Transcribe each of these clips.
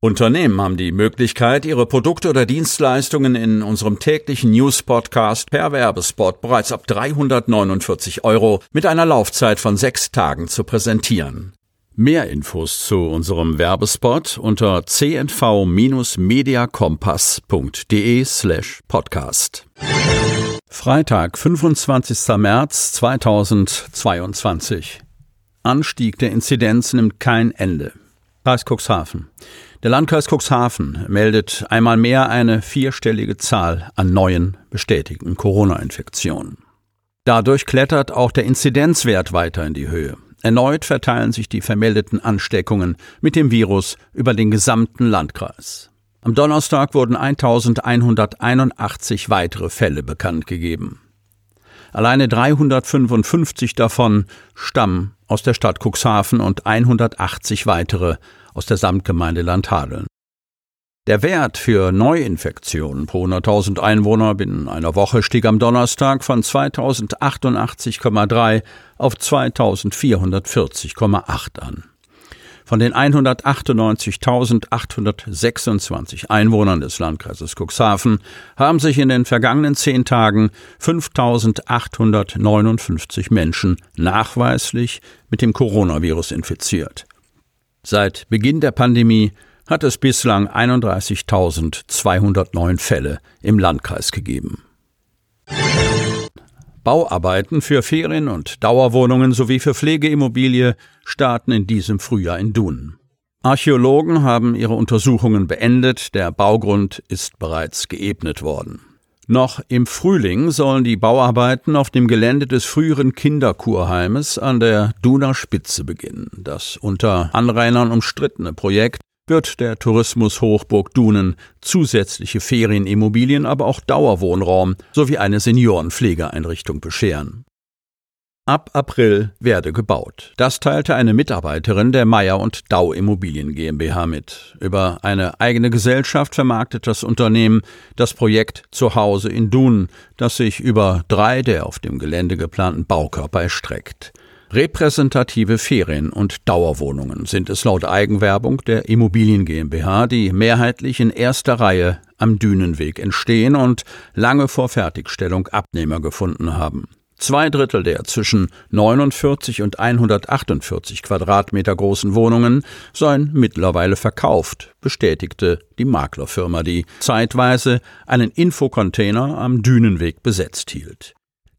Unternehmen haben die Möglichkeit, ihre Produkte oder Dienstleistungen in unserem täglichen News-Podcast per Werbespot bereits ab 349 Euro mit einer Laufzeit von sechs Tagen zu präsentieren. Mehr Infos zu unserem Werbespot unter cnv-mediakompass.de slash podcast. Freitag, 25. März 2022. Anstieg der Inzidenz nimmt kein Ende. Kreis Cuxhaven. Der Landkreis Cuxhaven meldet einmal mehr eine vierstellige Zahl an neuen bestätigten Corona-Infektionen. Dadurch klettert auch der Inzidenzwert weiter in die Höhe. Erneut verteilen sich die vermeldeten Ansteckungen mit dem Virus über den gesamten Landkreis. Am Donnerstag wurden 1181 weitere Fälle bekannt gegeben. Alleine 355 davon stammen aus der Stadt Cuxhaven und 180 weitere aus der Samtgemeinde Landhadeln. Der Wert für Neuinfektionen pro 100.000 Einwohner binnen einer Woche stieg am Donnerstag von 2088,3 auf 2440,8 an. Von den 198.826 Einwohnern des Landkreises Cuxhaven haben sich in den vergangenen zehn Tagen 5.859 Menschen nachweislich mit dem Coronavirus infiziert. Seit Beginn der Pandemie hat es bislang 31.209 Fälle im Landkreis gegeben. Bauarbeiten für Ferien- und Dauerwohnungen sowie für Pflegeimmobilie starten in diesem Frühjahr in Dunen. Archäologen haben ihre Untersuchungen beendet, der Baugrund ist bereits geebnet worden. Noch im Frühling sollen die Bauarbeiten auf dem Gelände des früheren Kinderkurheimes an der Duner Spitze beginnen. Das unter Anrainern umstrittene Projekt wird der Tourismushochburg Dunen zusätzliche Ferienimmobilien, aber auch Dauerwohnraum sowie eine Seniorenpflegeeinrichtung bescheren. Ab April werde gebaut. Das teilte eine Mitarbeiterin der Meier und Dau Immobilien GmbH mit. Über eine eigene Gesellschaft vermarktet das Unternehmen das Projekt Zuhause in Dunen, das sich über drei der auf dem Gelände geplanten Baukörper erstreckt. Repräsentative Ferien- und Dauerwohnungen sind es laut Eigenwerbung der Immobilien GmbH, die mehrheitlich in erster Reihe am Dünenweg entstehen und lange vor Fertigstellung Abnehmer gefunden haben. Zwei Drittel der zwischen 49 und 148 Quadratmeter großen Wohnungen seien mittlerweile verkauft, bestätigte die Maklerfirma, die zeitweise einen Infocontainer am Dünenweg besetzt hielt.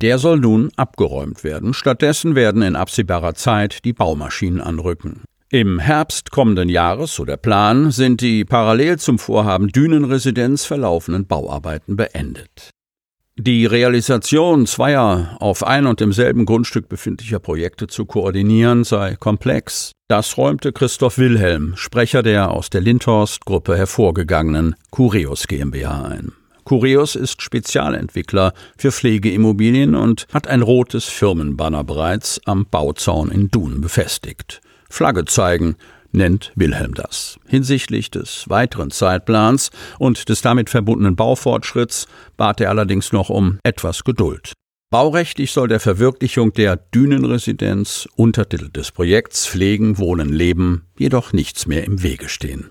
Der soll nun abgeräumt werden. Stattdessen werden in absehbarer Zeit die Baumaschinen anrücken. Im Herbst kommenden Jahres, so der Plan, sind die parallel zum Vorhaben Dünenresidenz verlaufenden Bauarbeiten beendet. Die Realisation zweier auf ein und demselben Grundstück befindlicher Projekte zu koordinieren sei komplex. Das räumte Christoph Wilhelm, Sprecher der aus der Lindhorst-Gruppe hervorgegangenen Cureus GmbH ein. Cureus ist Spezialentwickler für Pflegeimmobilien und hat ein rotes Firmenbanner bereits am Bauzaun in Dun befestigt. Flagge zeigen, nennt Wilhelm das. Hinsichtlich des weiteren Zeitplans und des damit verbundenen Baufortschritts bat er allerdings noch um etwas Geduld. Baurechtlich soll der Verwirklichung der Dünenresidenz, Untertitel des Projekts Pflegen, Wohnen, Leben, jedoch nichts mehr im Wege stehen.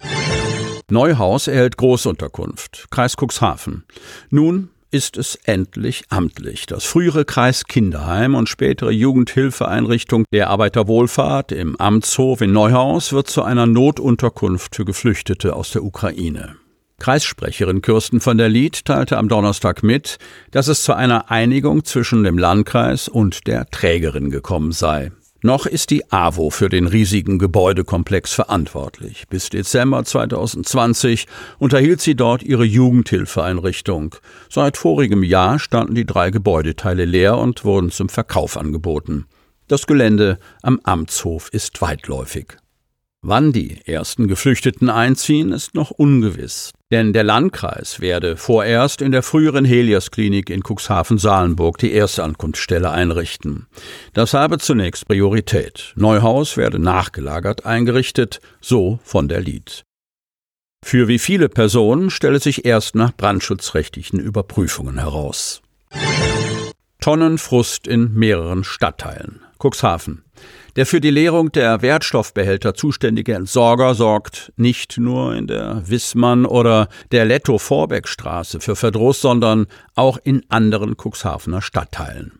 Neuhaus erhält Großunterkunft, Kreis Cuxhaven. Nun ist es endlich amtlich. Das frühere Kreiskinderheim und spätere Jugendhilfeeinrichtung der Arbeiterwohlfahrt im Amtshof in Neuhaus wird zu einer Notunterkunft für Geflüchtete aus der Ukraine. Kreissprecherin Kirsten von der Lied teilte am Donnerstag mit, dass es zu einer Einigung zwischen dem Landkreis und der Trägerin gekommen sei. Noch ist die AWO für den riesigen Gebäudekomplex verantwortlich. Bis Dezember 2020 unterhielt sie dort ihre Jugendhilfeeinrichtung. Seit vorigem Jahr standen die drei Gebäudeteile leer und wurden zum Verkauf angeboten. Das Gelände am Amtshof ist weitläufig. Wann die ersten Geflüchteten einziehen, ist noch ungewiss. Denn der Landkreis werde vorerst in der früheren Helios-Klinik in Cuxhaven-Salenburg die Erstankunftsstelle einrichten. Das habe zunächst Priorität. Neuhaus werde nachgelagert eingerichtet, so von der Lied. Für wie viele Personen stelle sich erst nach brandschutzrechtlichen Überprüfungen heraus. Tonnenfrust in mehreren Stadtteilen. Cuxhaven. Der für die Leerung der Wertstoffbehälter zuständige Entsorger sorgt nicht nur in der Wissmann- oder der Letto-Vorbeckstraße für Verdruss, sondern auch in anderen Cuxhavener Stadtteilen.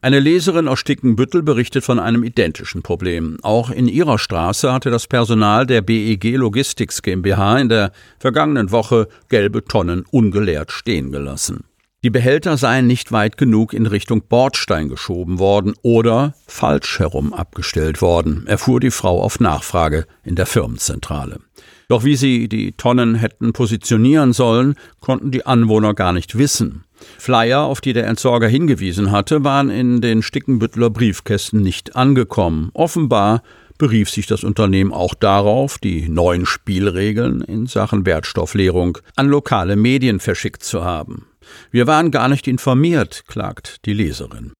Eine Leserin aus Stickenbüttel berichtet von einem identischen Problem. Auch in ihrer Straße hatte das Personal der BEG Logistics GmbH in der vergangenen Woche gelbe Tonnen ungeleert stehen gelassen. Die Behälter seien nicht weit genug in Richtung Bordstein geschoben worden oder falsch herum abgestellt worden, erfuhr die Frau auf Nachfrage in der Firmenzentrale. Doch wie sie die Tonnen hätten positionieren sollen, konnten die Anwohner gar nicht wissen. Flyer, auf die der Entsorger hingewiesen hatte, waren in den Stickenbüttler Briefkästen nicht angekommen. Offenbar berief sich das Unternehmen auch darauf, die neuen Spielregeln in Sachen Wertstoffleerung an lokale Medien verschickt zu haben. Wir waren gar nicht informiert, klagt die Leserin.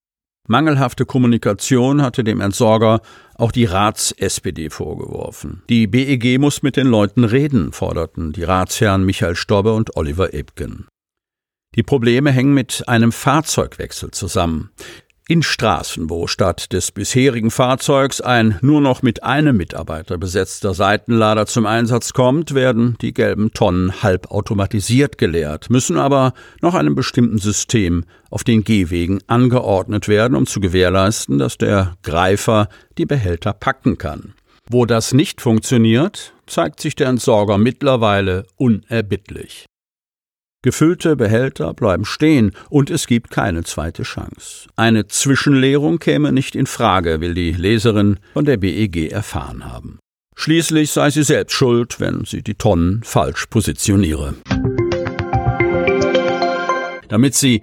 Mangelhafte Kommunikation hatte dem Entsorger auch die Rats-SPD vorgeworfen. Die BEG muss mit den Leuten reden, forderten die Ratsherren Michael Stobbe und Oliver Ebgen. Die Probleme hängen mit einem Fahrzeugwechsel zusammen in Straßen, wo statt des bisherigen Fahrzeugs ein nur noch mit einem Mitarbeiter besetzter Seitenlader zum Einsatz kommt, werden die gelben Tonnen halbautomatisiert geleert, müssen aber noch einem bestimmten System auf den Gehwegen angeordnet werden, um zu gewährleisten, dass der Greifer die Behälter packen kann. Wo das nicht funktioniert, zeigt sich der Entsorger mittlerweile unerbittlich. Gefüllte Behälter bleiben stehen und es gibt keine zweite Chance. Eine Zwischenleerung käme nicht in Frage, will die Leserin von der BEG erfahren haben. Schließlich sei sie selbst schuld, wenn sie die Tonnen falsch positioniere. Damit Sie